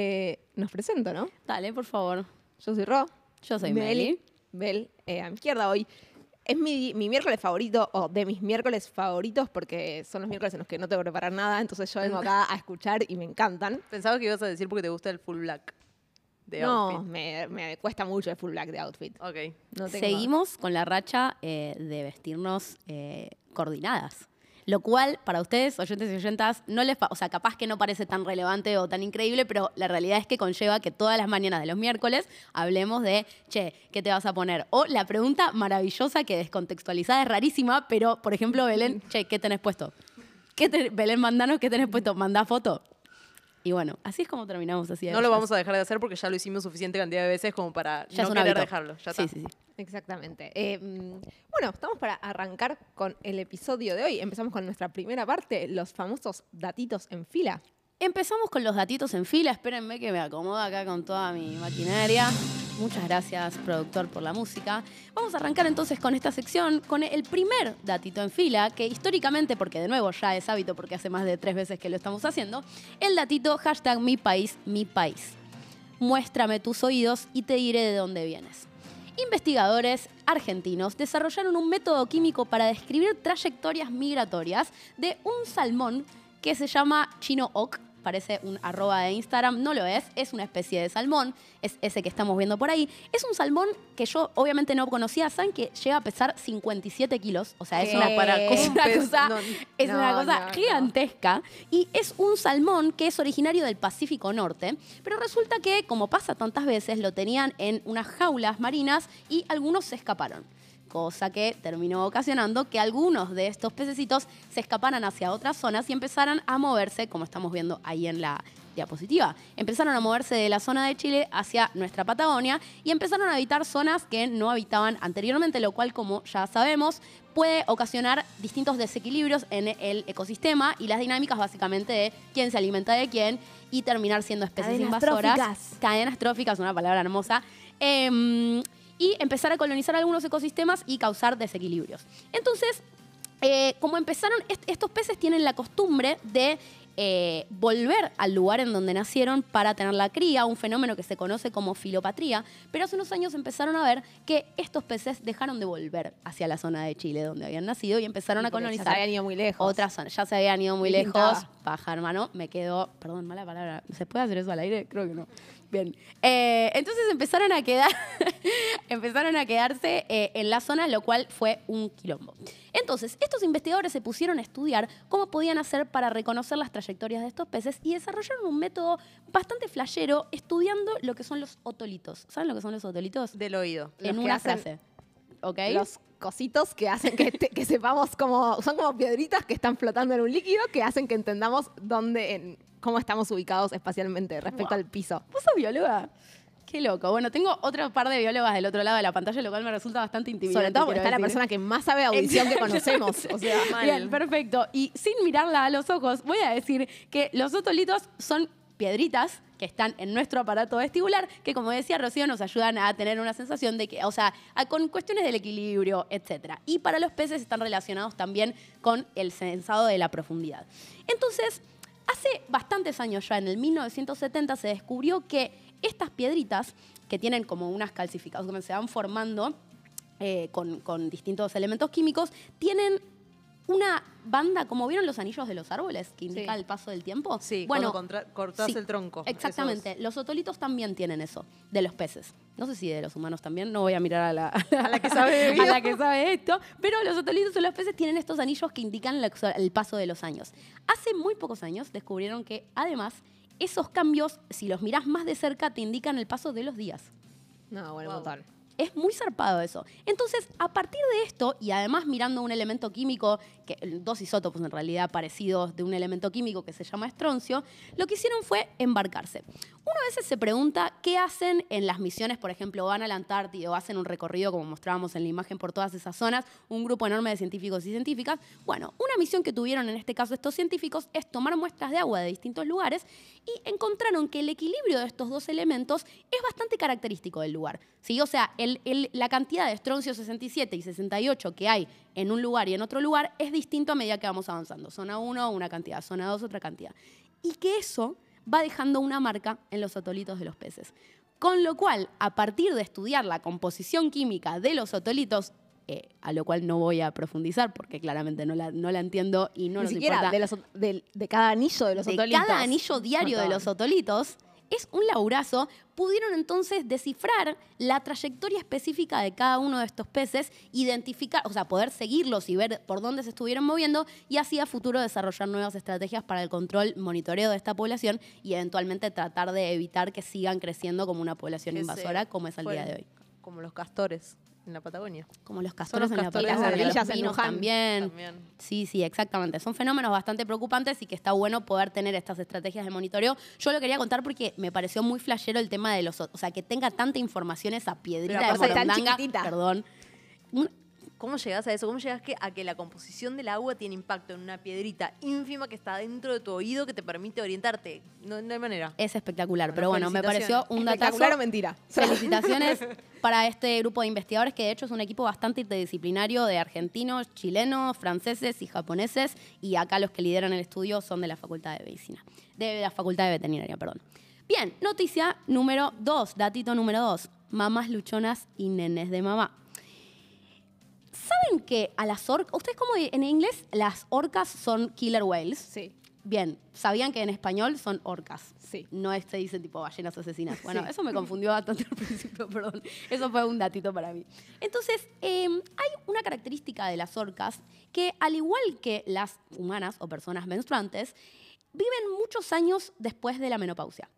Eh, nos presento, ¿no? Dale, por favor. Yo soy Ro. Yo soy Meli. Bel, eh, a mi izquierda hoy. Es mi, mi miércoles favorito, o de mis miércoles favoritos, porque son los miércoles en los que no tengo que preparar nada, entonces yo vengo acá a escuchar y me encantan. Pensaba que ibas a decir porque te gusta el full black de no, outfit. me, me cuesta mucho el full black de outfit. Ok. No tengo- Seguimos con la racha eh, de vestirnos eh, coordinadas. Lo cual, para ustedes, oyentes y oyentas, no les o sea, capaz que no parece tan relevante o tan increíble, pero la realidad es que conlleva que todas las mañanas de los miércoles hablemos de, che, ¿qué te vas a poner? O la pregunta maravillosa que descontextualizada es rarísima, pero, por ejemplo, Belén, che, ¿qué tenés puesto? ¿Qué te- Belén, mandanos, ¿qué tenés puesto? Mandá foto. Y bueno, así es como terminamos así. No lo vamos a dejar de hacer porque ya lo hicimos suficiente cantidad de veces como para Ya no querer hábito. dejarlo. Ya sí, está. sí, sí. Exactamente. Eh, mm, bueno, estamos para arrancar con el episodio de hoy. Empezamos con nuestra primera parte, los famosos datitos en fila. Empezamos con los datitos en fila. Espérenme que me acomodo acá con toda mi maquinaria. Muchas gracias, productor, por la música. Vamos a arrancar entonces con esta sección, con el primer datito en fila, que históricamente, porque de nuevo ya es hábito, porque hace más de tres veces que lo estamos haciendo, el datito hashtag mi país, mi país. Muéstrame tus oídos y te diré de dónde vienes. Investigadores argentinos desarrollaron un método químico para describir trayectorias migratorias de un salmón que se llama chino oc. Parece un arroba de Instagram, no lo es, es una especie de salmón, es ese que estamos viendo por ahí. Es un salmón que yo obviamente no conocía, saben que llega a pesar 57 kilos, o sea, es ¿Qué? una, para, es una cosa, no, es no, una cosa no. gigantesca y es un salmón que es originario del Pacífico Norte, pero resulta que, como pasa tantas veces, lo tenían en unas jaulas marinas y algunos se escaparon. Cosa que terminó ocasionando que algunos de estos pececitos se escaparan hacia otras zonas y empezaran a moverse, como estamos viendo ahí en la diapositiva. Empezaron a moverse de la zona de Chile hacia nuestra Patagonia y empezaron a habitar zonas que no habitaban anteriormente, lo cual, como ya sabemos, puede ocasionar distintos desequilibrios en el ecosistema y las dinámicas básicamente de quién se alimenta de quién y terminar siendo especies Cadenas invasoras. tróficas. Cadenas tróficas, una palabra hermosa. Em, y empezar a colonizar algunos ecosistemas y causar desequilibrios. Entonces, eh, como empezaron, est- estos peces tienen la costumbre de eh, volver al lugar en donde nacieron para tener la cría, un fenómeno que se conoce como filopatría, pero hace unos años empezaron a ver que estos peces dejaron de volver hacia la zona de Chile donde habían nacido y empezaron a Porque ya colonizar se habían ido muy lejos. otras zonas. Ya se habían ido muy lejos. pintaba. Paja, hermano. Me quedó, perdón, mala palabra. ¿Se puede hacer eso al aire? Creo que no. Bien. Eh, entonces empezaron a quedar, empezaron a quedarse eh, en la zona, lo cual fue un quilombo. Entonces, estos investigadores se pusieron a estudiar cómo podían hacer para reconocer las trayectorias de estos peces y desarrollaron un método bastante flashero estudiando lo que son los otolitos. ¿Saben lo que son los otolitos? Del oído. En una hacen- frase. ¿Ok? Los cositos que hacen que, te- que sepamos cómo. Son como piedritas que están flotando en un líquido que hacen que entendamos dónde, en, cómo estamos ubicados espacialmente respecto Wow. al piso. ¿Vos sos bióloga? Qué loco. Bueno, tengo otro par de biólogas del otro lado de la pantalla, lo cual me resulta bastante intimidante. Sobre todo porque está la persona que más sabe audición que conocemos. O sea, Mal. Bien, perfecto. Y sin mirarla a los ojos, voy a decir que los otolitos son piedritas que están en nuestro aparato vestibular, que como decía Rocío, nos ayudan a tener una sensación de que, o sea, con cuestiones del equilibrio, etc. Y para los peces están relacionados también con el sensado de la profundidad. Entonces, hace bastantes años ya, en el 1970, se descubrió que estas piedritas, que tienen como unas calcificaciones, que se van formando eh, con distintos elementos químicos, tienen una banda, como vieron los anillos de los árboles, que indican Sí. el paso del tiempo. Sí, bueno, cortás sí, el tronco. Exactamente. Los otolitos también tienen eso, de los peces. No sé si de los humanos también, no voy a mirar a la, A la que sabe de a la que sabe esto, pero los otolitos o los peces tienen estos anillos que indican la- el paso de los años. Hace muy pocos años descubrieron que además esos cambios, si los mirás más de cerca, te indican el paso de los días. no, bueno, Wow. montón. Es muy zarpado eso. Entonces, a partir de esto, y además mirando un elemento químico, que, dos isótopos en realidad parecidos de un elemento químico que se llama estroncio, lo que hicieron fue embarcarse. Uno a veces se pregunta qué hacen en las misiones, por ejemplo, van a la Antártida o hacen un recorrido, como mostrábamos en la imagen, por todas esas zonas, un grupo enorme de científicos y científicas. Bueno, una misión que tuvieron en este caso estos científicos es tomar muestras de agua de distintos lugares y encontraron que el equilibrio de estos dos elementos es bastante característico del lugar. ¿sí? O sea, la cantidad de estroncio 67 y 68 que hay en un lugar y en otro lugar es distinto a medida que vamos avanzando. Zona 1, una cantidad, zona 2, otra cantidad. Y que eso va dejando una marca en los otolitos de los peces. Con lo cual, a partir de estudiar la composición química de los otolitos, eh, a lo cual no voy a profundizar porque claramente no la, no la entiendo y no Ni nos siquiera importa, de, los, de cada anillo de los de otolitos. cada anillo diario de los otolitos, es un laburazo, pudieron entonces descifrar la trayectoria específica de cada uno de estos peces, identificar, o sea, poder seguirlos y ver por dónde se estuvieron moviendo y así a futuro desarrollar nuevas estrategias para el control, monitoreo de esta población y eventualmente tratar de evitar que sigan creciendo como una población invasora como es el día de hoy. Como los castores en la Patagonia. Como los castores los en la Patagonia, pinos Luján también. También. Sí, sí, exactamente. Son fenómenos bastante preocupantes y que está bueno poder tener estas estrategias de monitoreo. Yo lo quería contar porque me pareció muy flashero el tema de los... O sea, que tenga tanta información esa piedrita de morondanga. Perdón. Un- ¿Cómo llegas a eso? ¿Cómo llegas que- a que la composición del agua tiene impacto en una piedrita ínfima que está dentro de tu oído que te permite orientarte? No, no hay manera. es espectacular. Bueno, pero bueno, me pareció un datazo. Espectacular o mentira. Felicitaciones para este grupo de investigadores que de hecho es un equipo bastante interdisciplinario de argentinos, chilenos, franceses y japoneses y acá los que lideran el estudio son de la Facultad de Medicina, de la Facultad de Veterinaria, perdón. Bien, noticia número dos, datito número dos, mamás luchonas y nenes de mamá. ¿Saben que a las orcas, ustedes como en inglés las orcas son killer whales? Sí, Bien, ¿sabían que en español son orcas? sí. No se dice tipo ballenas asesinas. Bueno, Sí. eso me confundió bastante al principio, perdón. Eso fue un datito para mí. Entonces, eh, hay una característica de las orcas que, al igual que las humanas o personas menstruantes, viven muchos años después de la menopausia.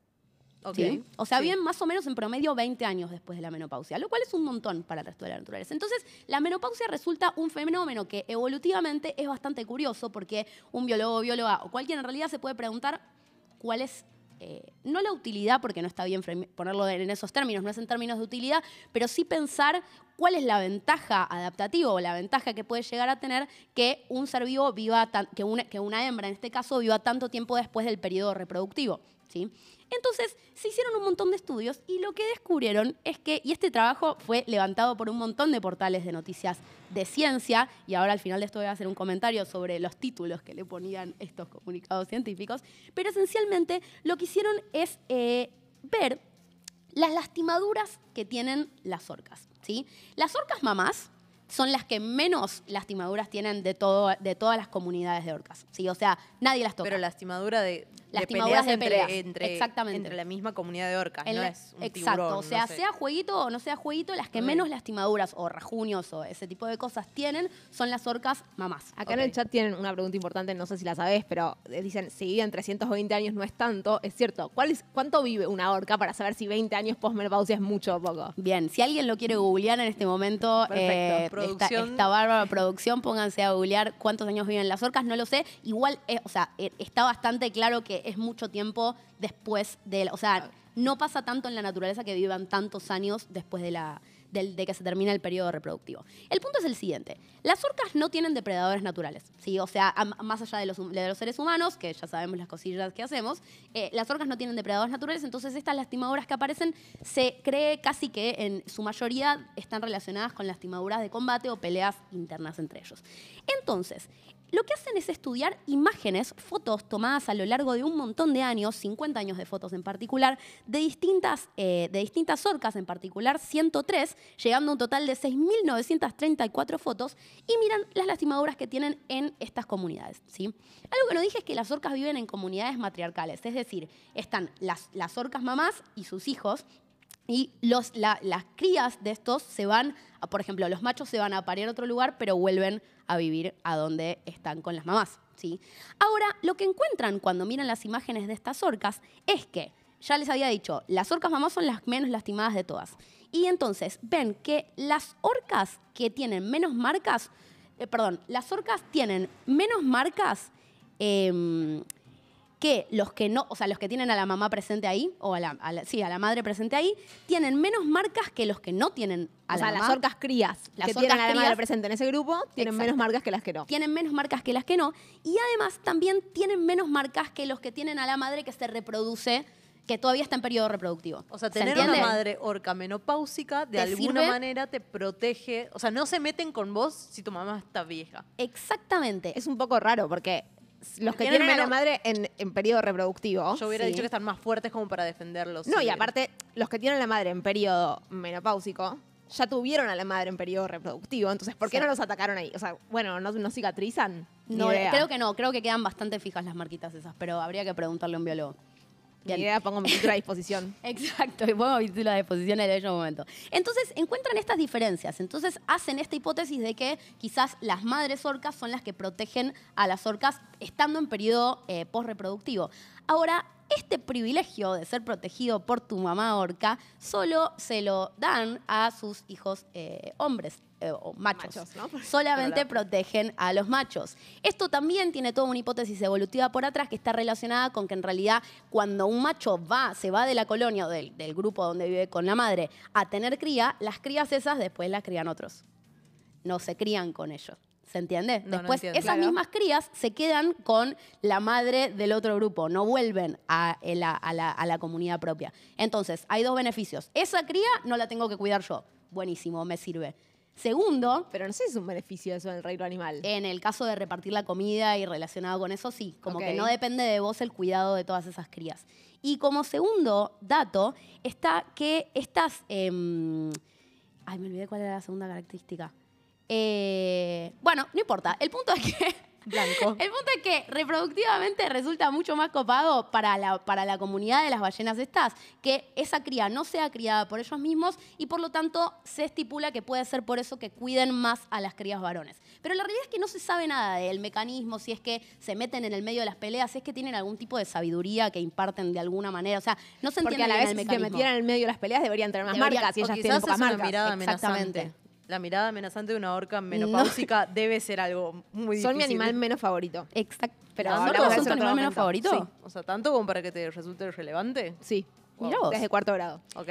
O sea, Sí. viven más o menos en promedio 20 años después de la menopausia, lo cual es un montón para el resto de la naturaleza. Entonces, la menopausia resulta un fenómeno que evolutivamente es bastante curioso porque un biólogo, bióloga o cualquiera en realidad se puede preguntar cuál es, eh, no la utilidad, porque no está bien ponerlo en esos términos, no es en términos de utilidad, pero sí pensar cuál es la ventaja adaptativa o la ventaja que puede llegar a tener que un ser vivo viva, tan- que, una, que una hembra en este caso viva tanto tiempo después del periodo reproductivo. Entonces, se hicieron un montón de estudios y lo que descubrieron es que, y este trabajo fue levantado por un montón de portales de noticias de ciencia, y ahora al final de esto voy a hacer un comentario sobre los títulos que le ponían estos comunicados científicos, pero esencialmente lo que hicieron es eh, ver las lastimaduras que tienen las orcas. ¿sí? Las orcas mamás son las que menos lastimaduras tienen de, todo, de todas las comunidades de orcas. ¿sí? O sea, nadie las toca. Pero lastimadura de, de Lastimaduras peleas de entre, peleas, entre, exactamente. entre la misma comunidad de orcas, En no la- es un Exacto, tiburón, o sea, no sé. sea jueguito o no sea jueguito, las que menos lastimaduras o rajuños o ese tipo de cosas tienen son las orcas mamás. Acá en el chat tienen una pregunta importante, no sé si la sabés, pero eh, dicen, si viven 320 años no es tanto. Es cierto, ¿cuál es, ¿cuánto vive una orca para saber si 20 años postmenopausia es mucho o poco? Bien, si alguien lo quiere googlear en este momento, eh, esta, esta bárbara producción, pónganse a googlear cuántos años viven las orcas, no lo sé. Igual, eh, o sea, eh, está bastante claro que es mucho tiempo después de la- O sea, no pasa tanto en la naturaleza que vivan tantos años después de la del- de que se termina el periodo reproductivo. El punto es el siguiente. Las orcas no tienen depredadores naturales, ¿sí? O sea, a- más allá de los, de los seres humanos, que ya sabemos las cosillas que hacemos, eh, las orcas no tienen depredadores naturales, entonces estas lastimaduras que aparecen se cree casi que en su mayoría están relacionadas con lastimaduras de combate o peleas internas entre ellos. Entonces, lo que hacen es estudiar imágenes, fotos tomadas a lo largo de un montón de años, 50 años de fotos en particular, de distintas, eh, de distintas orcas, en particular 103, llegando a un total de 6.934 fotos, y miran las lastimaduras que tienen en estas comunidades. ¿sí? Algo que no dije es que las orcas viven en comunidades matriarcales, es decir, están las, las orcas mamás y sus hijos, y las crías de estos se van, por ejemplo, los machos se van a parir a otro lugar, pero vuelven a vivir a donde están con las mamás. ¿sí? Ahora, lo que encuentran cuando miran las imágenes de estas orcas es que, ya les había dicho, las orcas mamás son las menos lastimadas de todas. Y entonces ven que las orcas que tienen menos marcas, eh, perdón, las orcas tienen menos marcas em, que los que no, o sea, los que tienen a la mamá presente ahí, o a la, a la- sí, a la madre presente ahí, tienen menos marcas que los que no tienen a o la sea, mamá. las orcas crías Las que orcas tienen a la madre crías- presente en ese grupo tienen Exacto. menos marcas que las que no. tienen menos marcas que las que no. Y además también tienen menos marcas que los que tienen a la madre que se reproduce, que todavía está en periodo reproductivo. O sea, ¿Se tener una entiende? madre orca menopáusica de ¿Te alguna sirve? manera te protege. O sea, no se meten con vos si tu mamá está vieja. Exactamente. Es un poco raro porque los que Tienen tienen a la madre en, en periodo reproductivo. Yo hubiera sí. dicho que están más fuertes como para defenderlos. No, sí. y aparte, los que tienen a la madre en periodo menopáusico ya tuvieron a la madre en periodo reproductivo. Entonces, ¿por qué Sí. no los atacaron ahí? O sea, bueno, ¿no, no cicatrizan? No, creo que no, creo que quedan bastante fijas las marquitas esas, pero habría que preguntarle a un biólogo. Bien. idea, pongo mi título a disposición. Exacto, y pongo mi título de disposición en el bello momento. Entonces, encuentran estas diferencias. Entonces, hacen esta hipótesis de que quizás las madres orcas son las que protegen a las orcas estando en periodo eh, postreproductivo. Ahora, este privilegio de ser protegido por tu mamá orca solo se lo dan a sus hijos eh, hombres eh, o machos. Machos, ¿no? Solamente protegen a los machos. Esto también tiene toda una hipótesis evolutiva por atrás que está relacionada con que en realidad cuando un macho va, se va de la colonia o del, del grupo donde vive con la madre a tener cría, las crías esas después las crían otros. No se crían con ellos. ¿Se entiende? No, no después entiendo. esas Claro. mismas crías se quedan con la madre del otro grupo, no vuelven a, eh, la, a la- a la comunidad propia. Entonces, hay dos beneficios. Esa cría no la tengo que cuidar yo. Buenísimo, me sirve. Segundo, Pero no sé si es un beneficio eso en el reino animal. en el caso de repartir la comida y relacionado con eso, sí. Como Ok. que no depende de vos el cuidado de todas esas crías. Y como segundo dato, está que estas. em, ay, me olvidé cuál era la segunda característica. Eh, bueno, no importa. El punto es que. Blanco. El punto es que reproductivamente resulta mucho más copado para la, para la comunidad de las ballenas estas que esa cría no sea criada por ellos mismos y por lo tanto se estipula que puede ser por eso que cuiden más a las crías varones. Pero la realidad es que no se sabe nada del mecanismo, si es que se meten en el medio de las peleas, si es que tienen algún tipo de sabiduría que imparten de alguna manera. O sea, no se Porque entiende a la vez, el si se mecanismo. metieran en el medio de las peleas, deberían tener más Deberían- marcas y ellas tienen pocas marcas. Exactamente. La mirada amenazante de una orca menopáusica debe ser algo muy difícil. Son mi animal menos favorito. Exacto. Pero ¿Los hablamos orcos de son tu animal menos favorito? O sea, tanto como para que te resulte relevante. Sí. Mirá vos. Desde cuarto grado. Ok.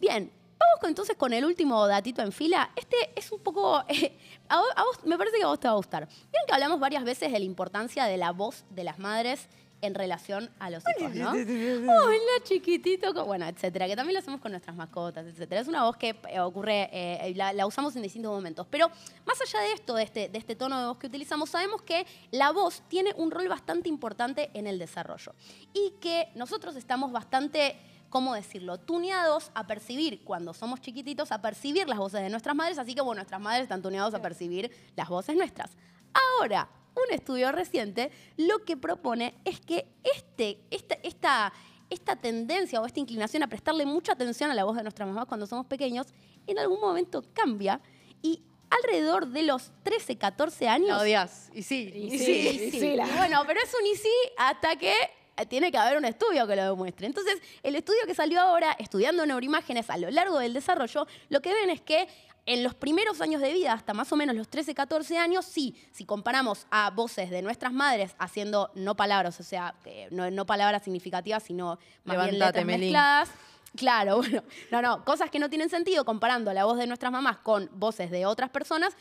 Bien, vamos con- entonces con el último datito en fila. Este es un poco... eh, a, vos, a vos- me parece que a vos te va a gustar. Vieron que hablamos varias veces de la importancia de la voz de las madres en relación a los hijos, ¿no? Hola, chiquitito. Bueno, etcétera. Que también lo hacemos con nuestras mascotas, etcétera. Es una voz que eh, ocurre, eh, la, la usamos en distintos momentos. Pero más allá de esto, de este, de este tono de voz que utilizamos, sabemos que la voz tiene un rol bastante importante en el desarrollo. Y que nosotros estamos bastante ¿cómo decirlo? Tuneados a percibir, cuando somos chiquititos, a percibir las voces de nuestras madres, así que bueno, nuestras madres están tuneados a percibir las voces nuestras. Ahora, un estudio reciente lo que propone es que este, esta, esta, esta tendencia o esta inclinación a prestarle mucha atención a la voz de nuestras mamás cuando somos pequeños, en algún momento cambia y alrededor de los 13, 14 años... La odias. Y sí. Y Y sí, sí. y sí, la- Y bueno, pero es un y sí hasta que eh, tiene que haber un estudio que lo demuestre. Entonces, el estudio que salió ahora, estudiando neuroimágenes a lo largo del desarrollo, lo que ven es que en los primeros años de vida, hasta más o menos los 13, 14 años, sí, si comparamos a voces de nuestras madres haciendo no palabras, o sea, no, no palabras significativas, sino más bien letras mezcladas. Claro, bueno, no, no, cosas que no tienen sentido comparando la voz de nuestras mamás con voces de otras personas.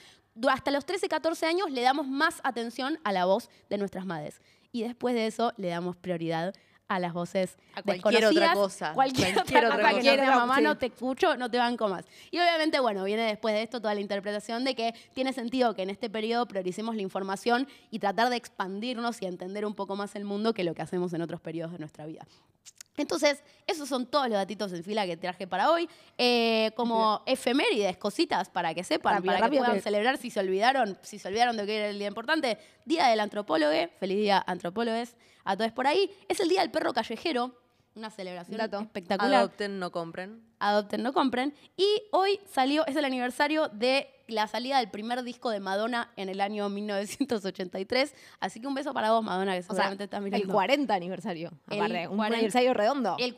Hasta los 13, 14 años le damos más atención a la voz de nuestras madres. Y después de eso le damos prioridad a las voces A cualquier otra cosa, Cualquier, cualquier otra otra cosa. cosa. Que no sea, mamá, Sí. no te escucho, no te banco más. Y obviamente, bueno, viene después de esto toda la interpretación de que tiene sentido que en este periodo prioricemos la información y tratar de expandirnos y entender un poco más el mundo que lo que hacemos en otros periodos de nuestra vida. Entonces, esos son todos los datitos en fila que traje para hoy. Eh, como efemérides, cositas para que sepan, Rápido, para rápido, que puedan celebrar si se olvidaron, si se olvidaron de que era el día importante. Día del antropólogo, feliz día antropólogos a todos por ahí. Es el día del perro callejero, una celebración Dato. espectacular. Adopten, no compren. Adopten, no compren. Y hoy salió, es el aniversario de la salida del primer disco de Madonna en el año 1983. Así que un beso para vos, Madonna, que O sea, seguramente estás mirando. el 40 aniversario. El Aparte, un 40 aniversario redondo. El